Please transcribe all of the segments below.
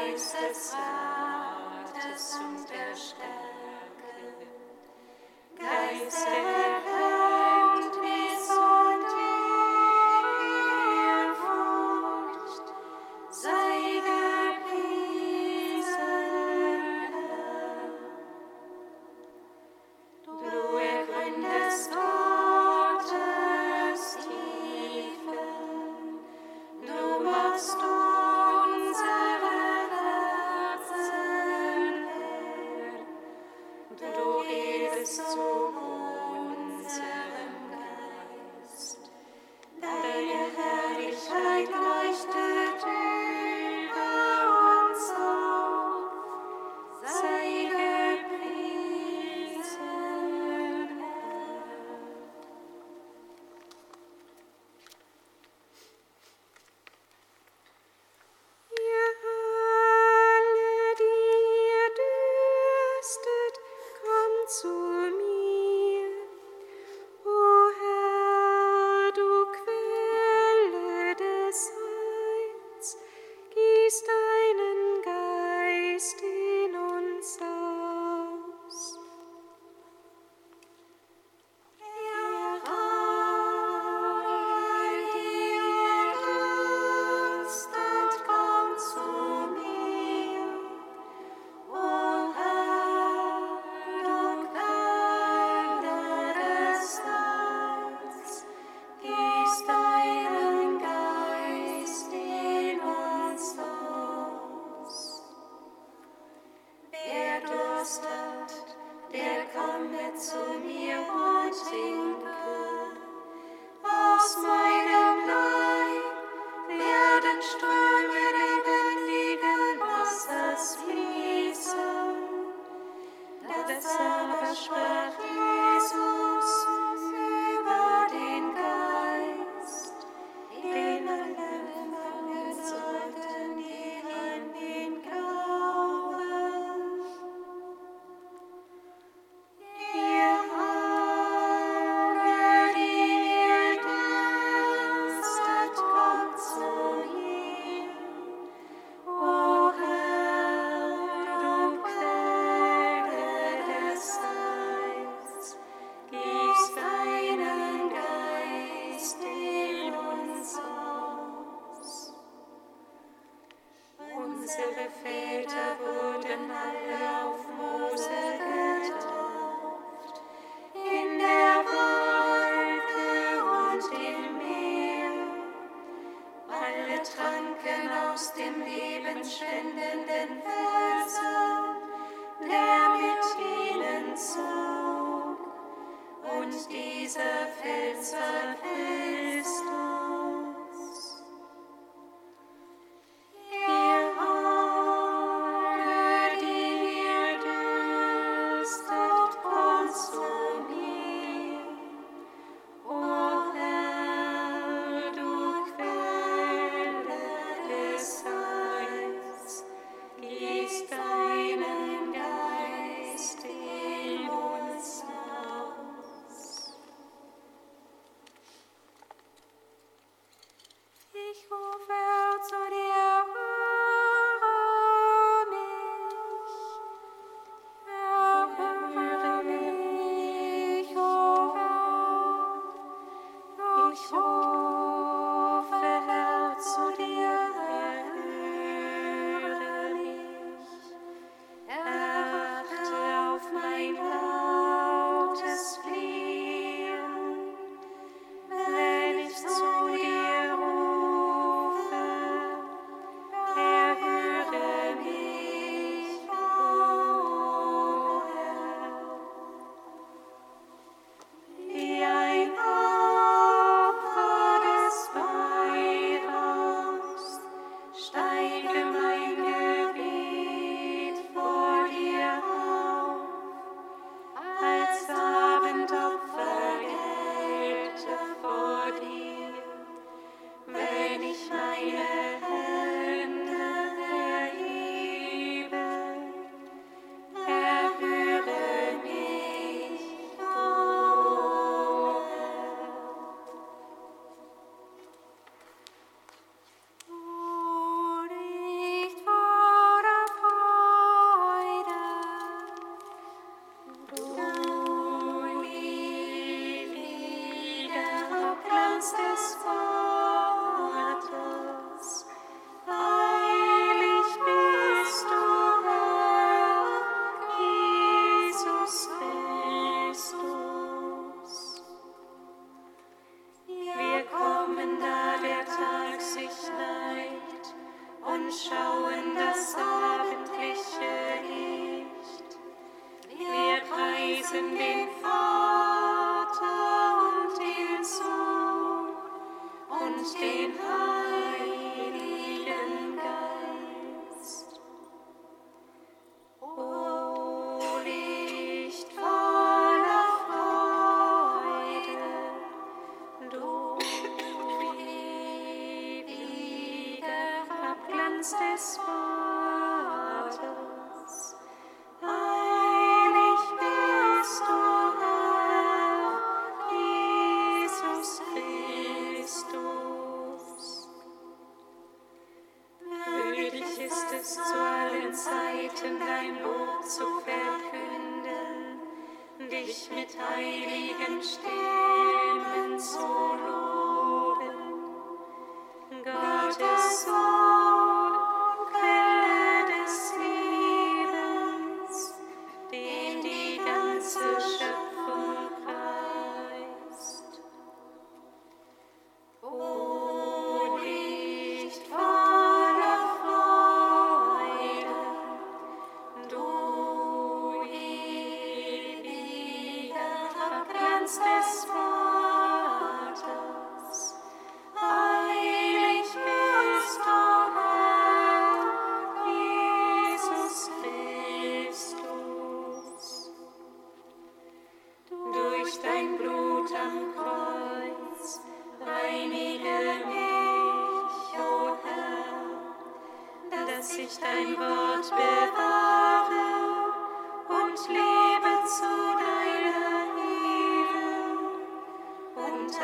Geist des Rates und der Stärke, Geist der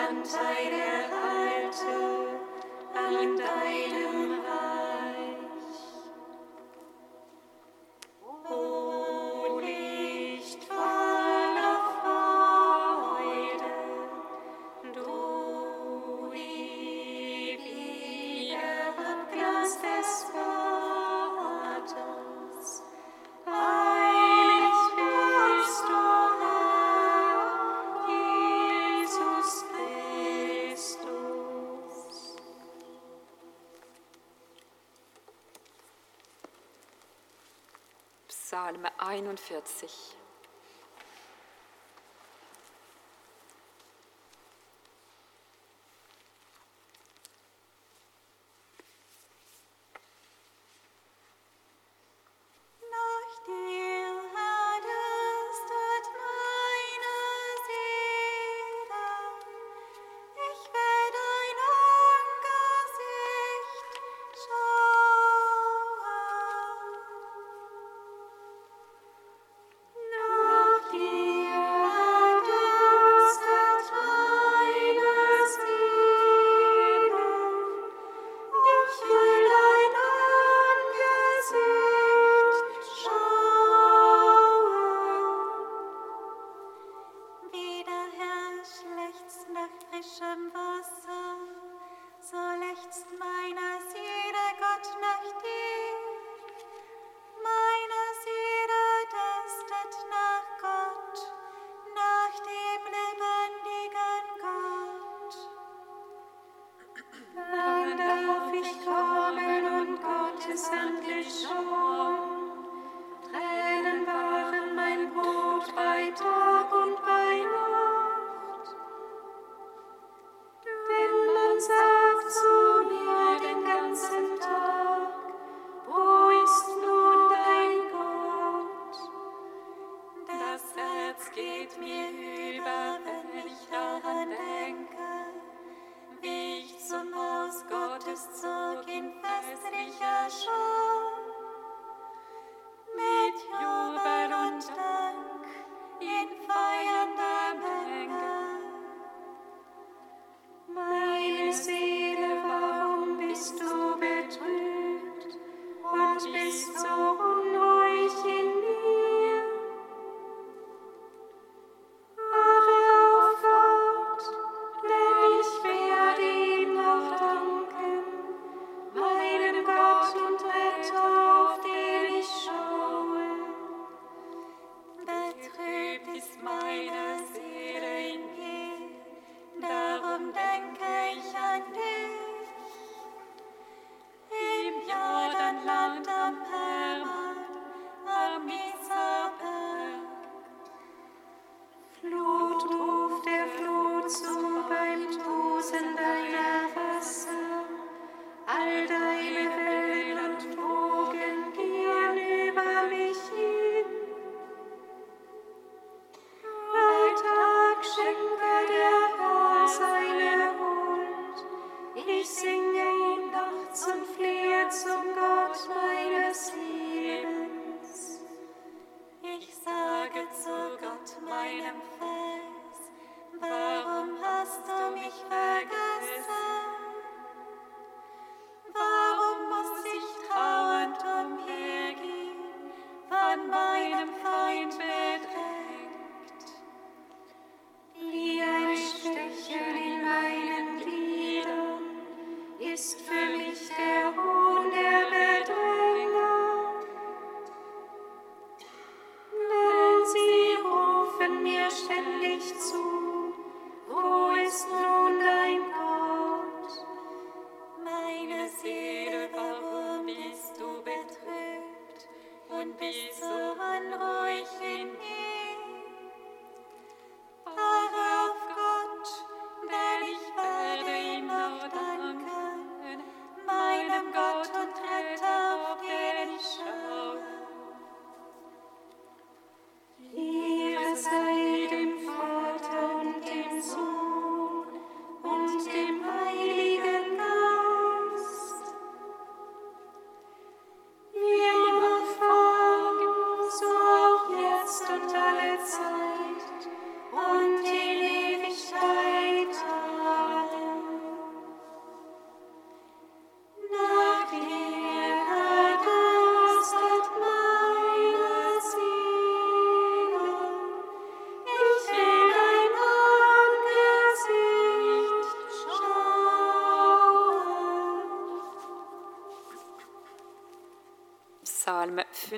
Anteil erhalte an deinem 41.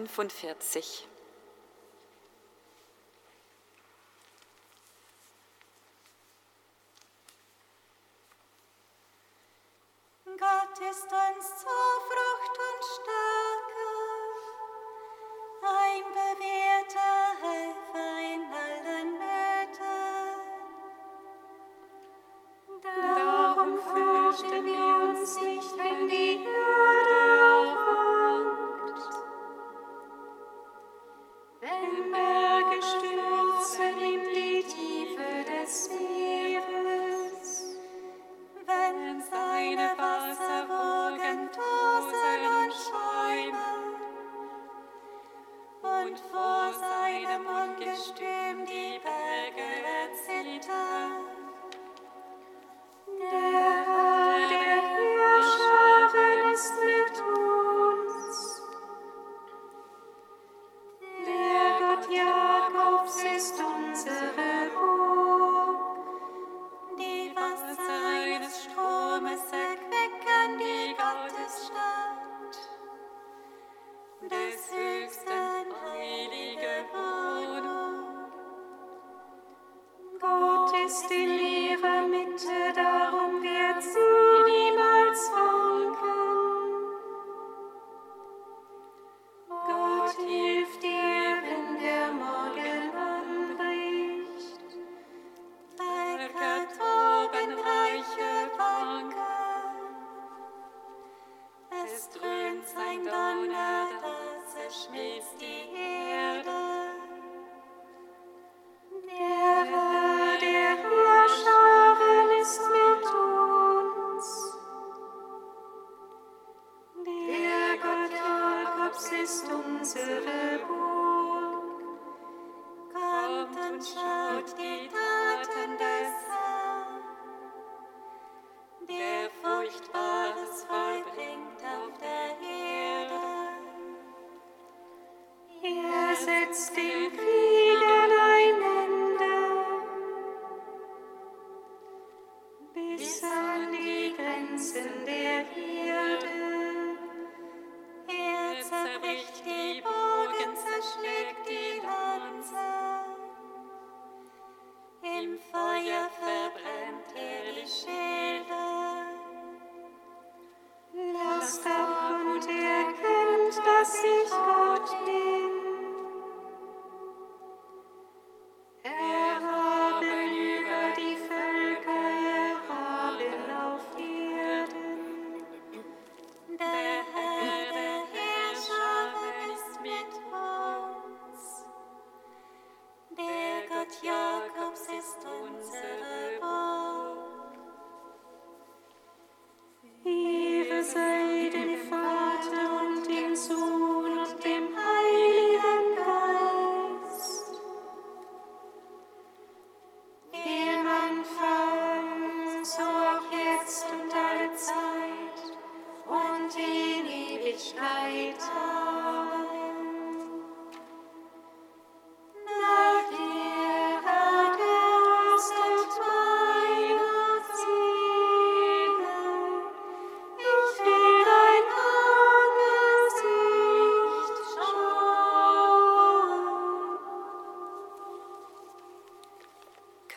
45.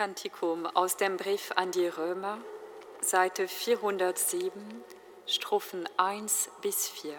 Kantikum aus dem Brief an die Römer, Seite 407, Strophen 1 bis 4.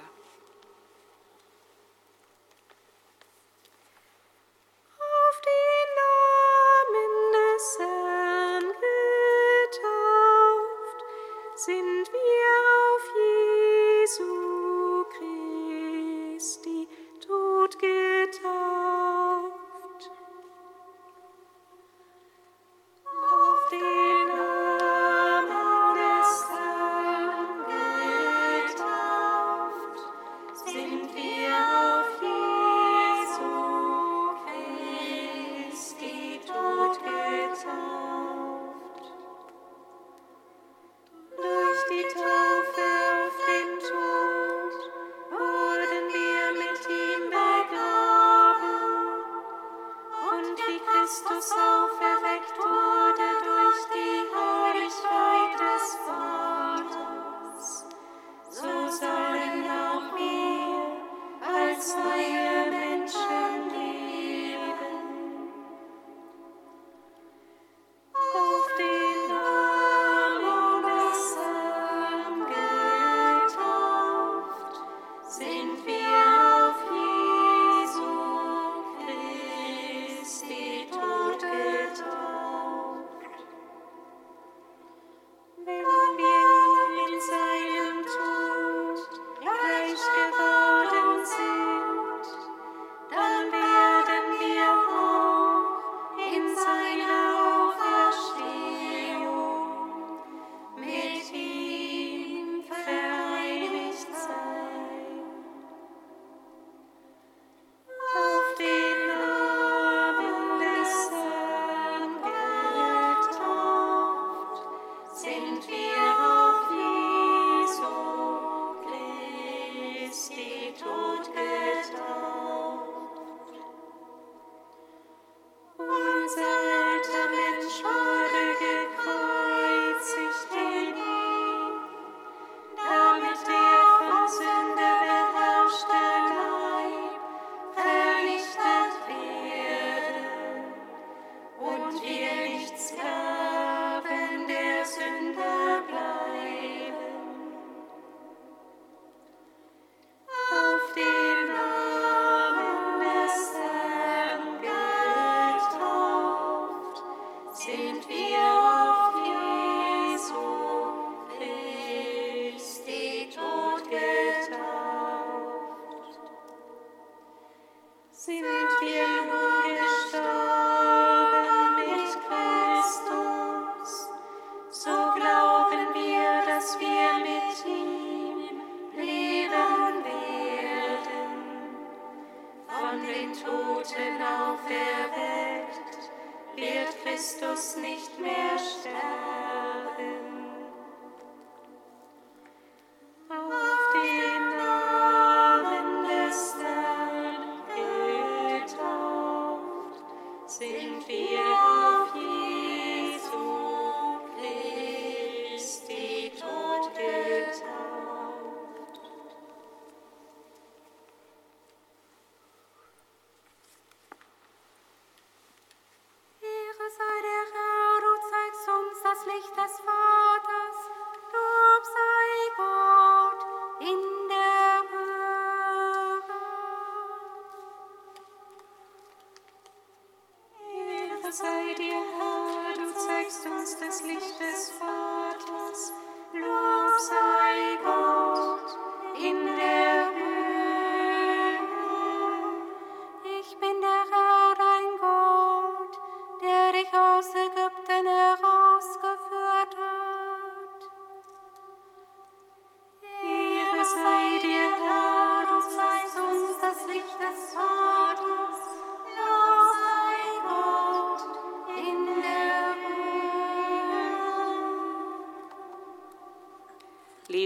mehr sterben.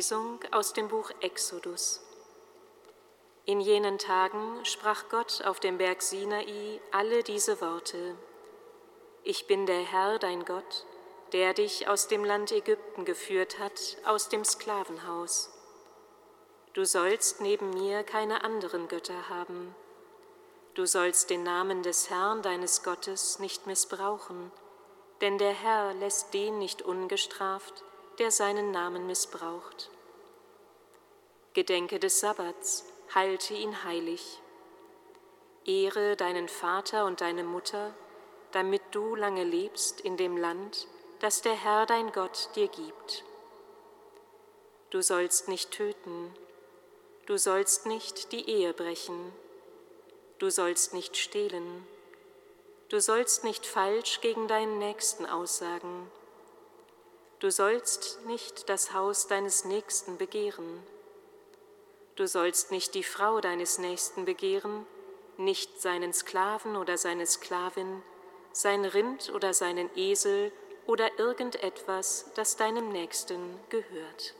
Lesung aus dem Buch Exodus. In jenen Tagen sprach Gott auf dem Berg Sinai alle diese Worte. Ich bin der Herr, dein Gott, der dich aus dem Land Ägypten geführt hat, aus dem Sklavenhaus. Du sollst neben mir keine anderen Götter haben. Du sollst den Namen des Herrn deines Gottes nicht missbrauchen, denn der Herr lässt den nicht ungestraft, der seinen Namen missbraucht. Gedenke des Sabbats, halte ihn heilig. Ehre deinen Vater und deine Mutter, damit du lange lebst in dem Land, das der Herr dein Gott dir gibt. Du sollst nicht töten, du sollst nicht die Ehe brechen, du sollst nicht stehlen, du sollst nicht falsch gegen deinen Nächsten aussagen, Du sollst nicht das Haus deines Nächsten begehren. Du sollst nicht die Frau deines Nächsten begehren, nicht seinen Sklaven oder seine Sklavin, sein Rind oder seinen Esel oder irgendetwas, das deinem Nächsten gehört.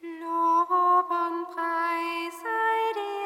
Lob und Preis sei dir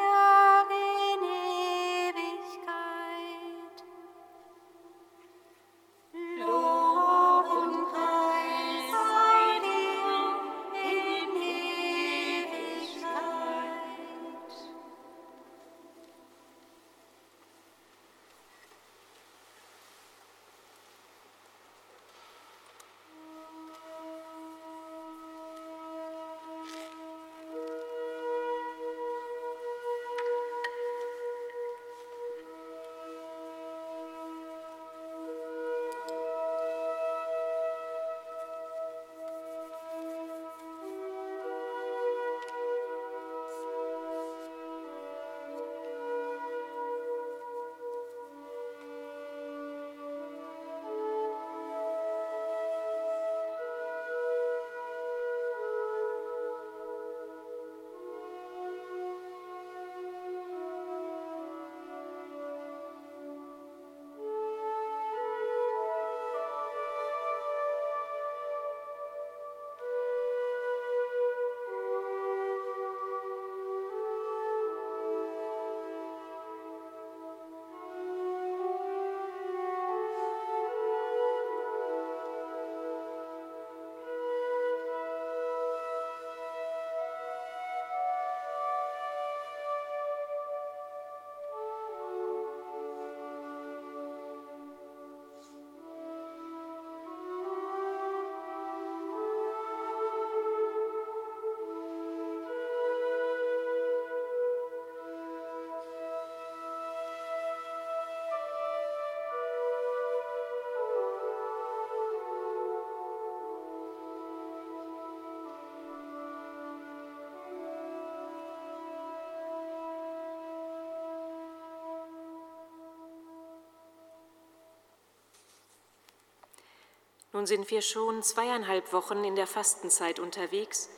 Nun sind wir schon zweieinhalb Wochen in der Fastenzeit unterwegs,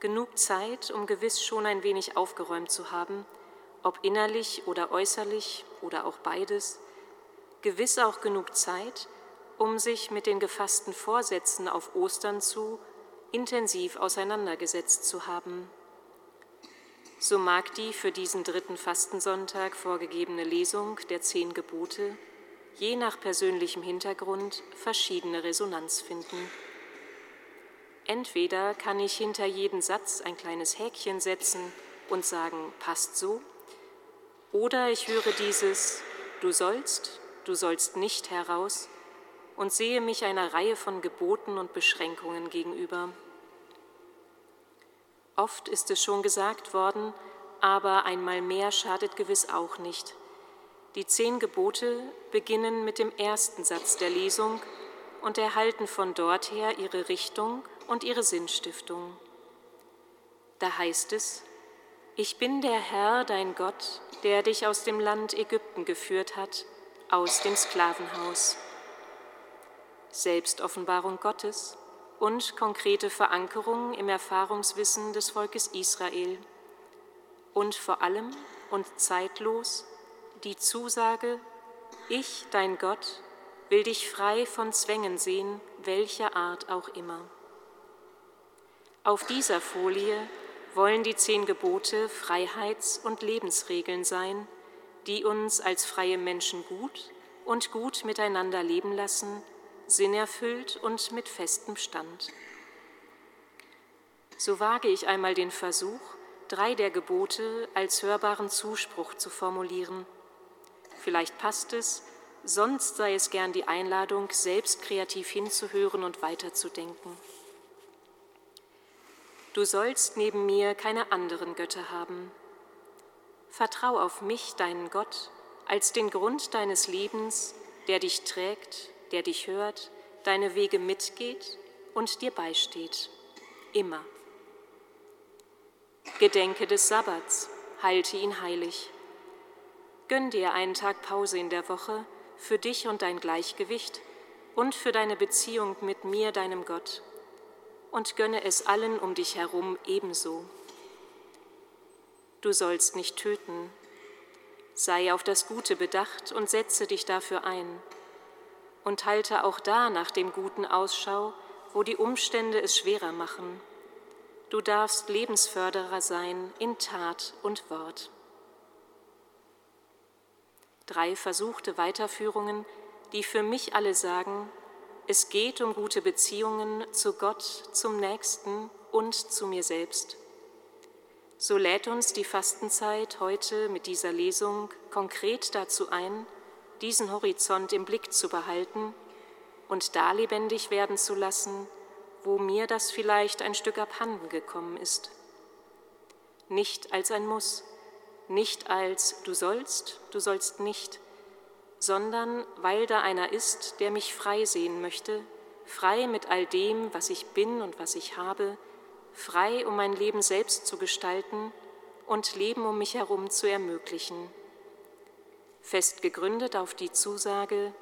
genug Zeit, um gewiss schon ein wenig aufgeräumt zu haben, ob innerlich oder äußerlich oder auch beides, gewiss auch genug Zeit, um sich mit den gefassten Vorsätzen auf Ostern zu intensiv auseinandergesetzt zu haben. So mag die für diesen dritten Fastensonntag vorgegebene Lesung der zehn Gebote je nach persönlichem Hintergrund verschiedene Resonanz finden. Entweder kann ich hinter jeden Satz ein kleines Häkchen setzen und sagen, passt so, oder ich höre dieses Du sollst, du sollst nicht heraus und sehe mich einer Reihe von Geboten und Beschränkungen gegenüber. Oft ist es schon gesagt worden, aber einmal mehr schadet gewiss auch nicht. Die zehn Gebote beginnen mit dem ersten Satz der Lesung und erhalten von dort her ihre Richtung und ihre Sinnstiftung. Da heißt es, ich bin der Herr, dein Gott, der dich aus dem Land Ägypten geführt hat, aus dem Sklavenhaus. Selbstoffenbarung Gottes und konkrete Verankerung im Erfahrungswissen des Volkes Israel. Und vor allem und zeitlos die Zusage, ich, dein Gott, will dich frei von Zwängen sehen, welcher Art auch immer. Auf dieser Folie wollen die zehn Gebote Freiheits- und Lebensregeln sein, die uns als freie Menschen gut und gut miteinander leben lassen, sinnerfüllt und mit festem Stand. So wage ich einmal den Versuch, drei der Gebote als hörbaren Zuspruch zu formulieren – Vielleicht passt es, sonst sei es gern die Einladung, selbst kreativ hinzuhören und weiterzudenken. Du sollst neben mir keine anderen Götter haben. Vertrau auf mich, deinen Gott, als den Grund deines Lebens, der dich trägt, der dich hört, deine Wege mitgeht und dir beisteht. Immer. Gedenke des Sabbats, halte ihn heilig. Gönn dir einen Tag Pause in der Woche für dich und dein Gleichgewicht und für deine Beziehung mit mir, deinem Gott. Und gönne es allen um dich herum ebenso. Du sollst nicht töten. Sei auf das Gute bedacht und setze dich dafür ein. Und halte auch da nach dem Guten Ausschau, wo die Umstände es schwerer machen. Du darfst Lebensförderer sein in Tat und Wort drei versuchte Weiterführungen, die für mich alle sagen, es geht um gute Beziehungen zu Gott, zum Nächsten und zu mir selbst. So lädt uns die Fastenzeit heute mit dieser Lesung konkret dazu ein, diesen Horizont im Blick zu behalten und da lebendig werden zu lassen, wo mir das vielleicht ein Stück abhanden gekommen ist. Nicht als ein Muss, nicht als du sollst, du sollst nicht, sondern weil da einer ist, der mich frei sehen möchte, frei mit all dem, was ich bin und was ich habe, frei, um mein Leben selbst zu gestalten und Leben um mich herum zu ermöglichen. Fest gegründet auf die Zusage,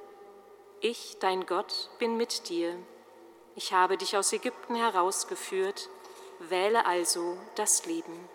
ich, dein Gott, bin mit dir. Ich habe dich aus Ägypten herausgeführt, wähle also das Leben.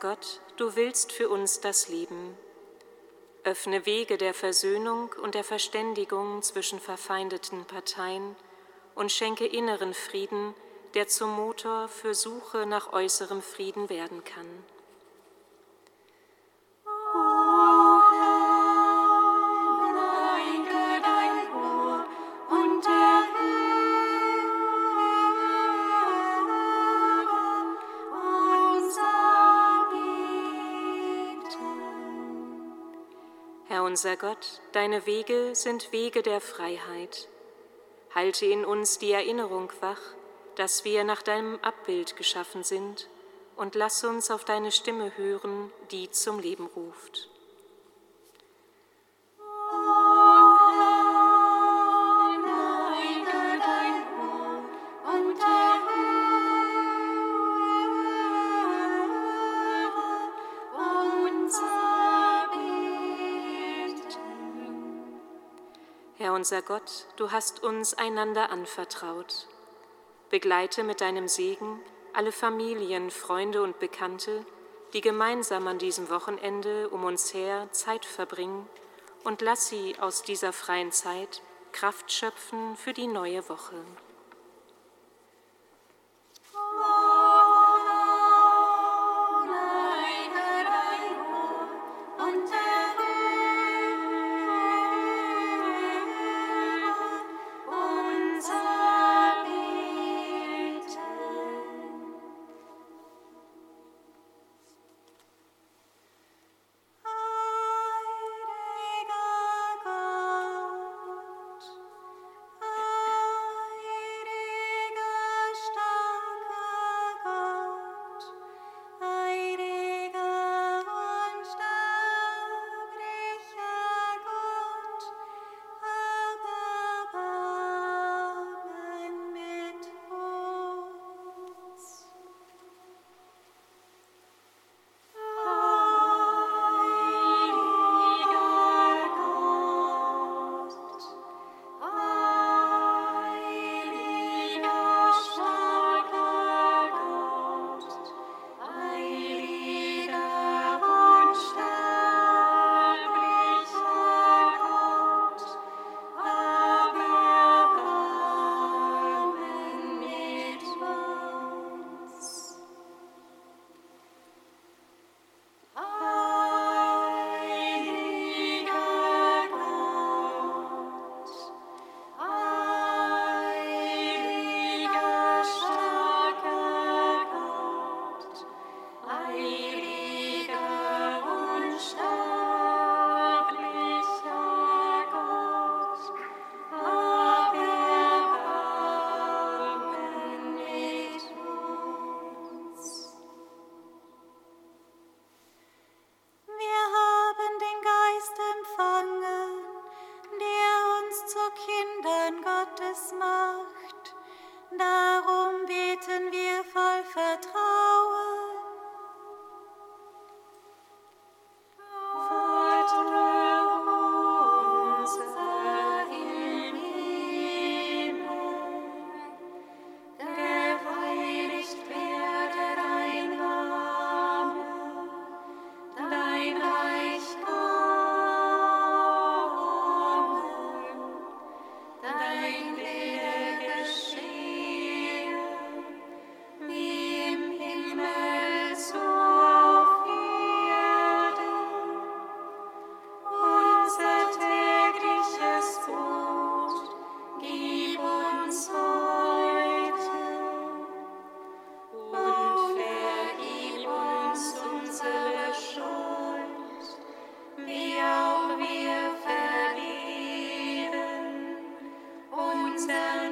Gott, du willst für uns das Leben. Öffne Wege der Versöhnung und der Verständigung zwischen verfeindeten Parteien und schenke inneren Frieden, der zum Motor für Suche nach äußerem Frieden werden kann. Unser Gott, deine Wege sind Wege der Freiheit. Halte in uns die Erinnerung wach, dass wir nach deinem Abbild geschaffen sind, und lass uns auf deine Stimme hören, die zum Leben ruft. Unser Gott, du hast uns einander anvertraut. Begleite mit deinem Segen alle Familien, Freunde und Bekannte, die gemeinsam an diesem Wochenende um uns her Zeit verbringen, und lass sie aus dieser freien Zeit Kraft schöpfen für die neue Woche.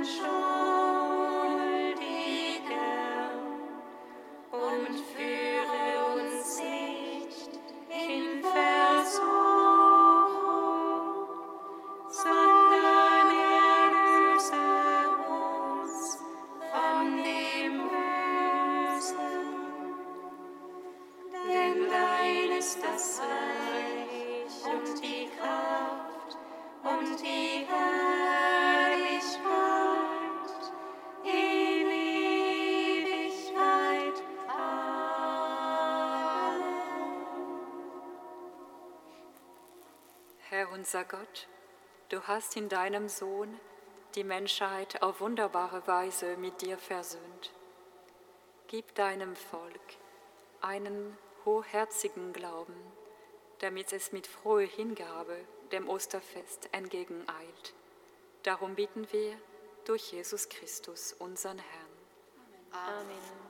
Show. Unser Gott, du hast in deinem Sohn die Menschheit auf wunderbare Weise mit dir versöhnt. Gib deinem Volk einen hochherzigen Glauben, damit es mit froher Hingabe dem Osterfest entgegeneilt. Darum bitten wir durch Jesus Christus, unseren Herrn. Amen.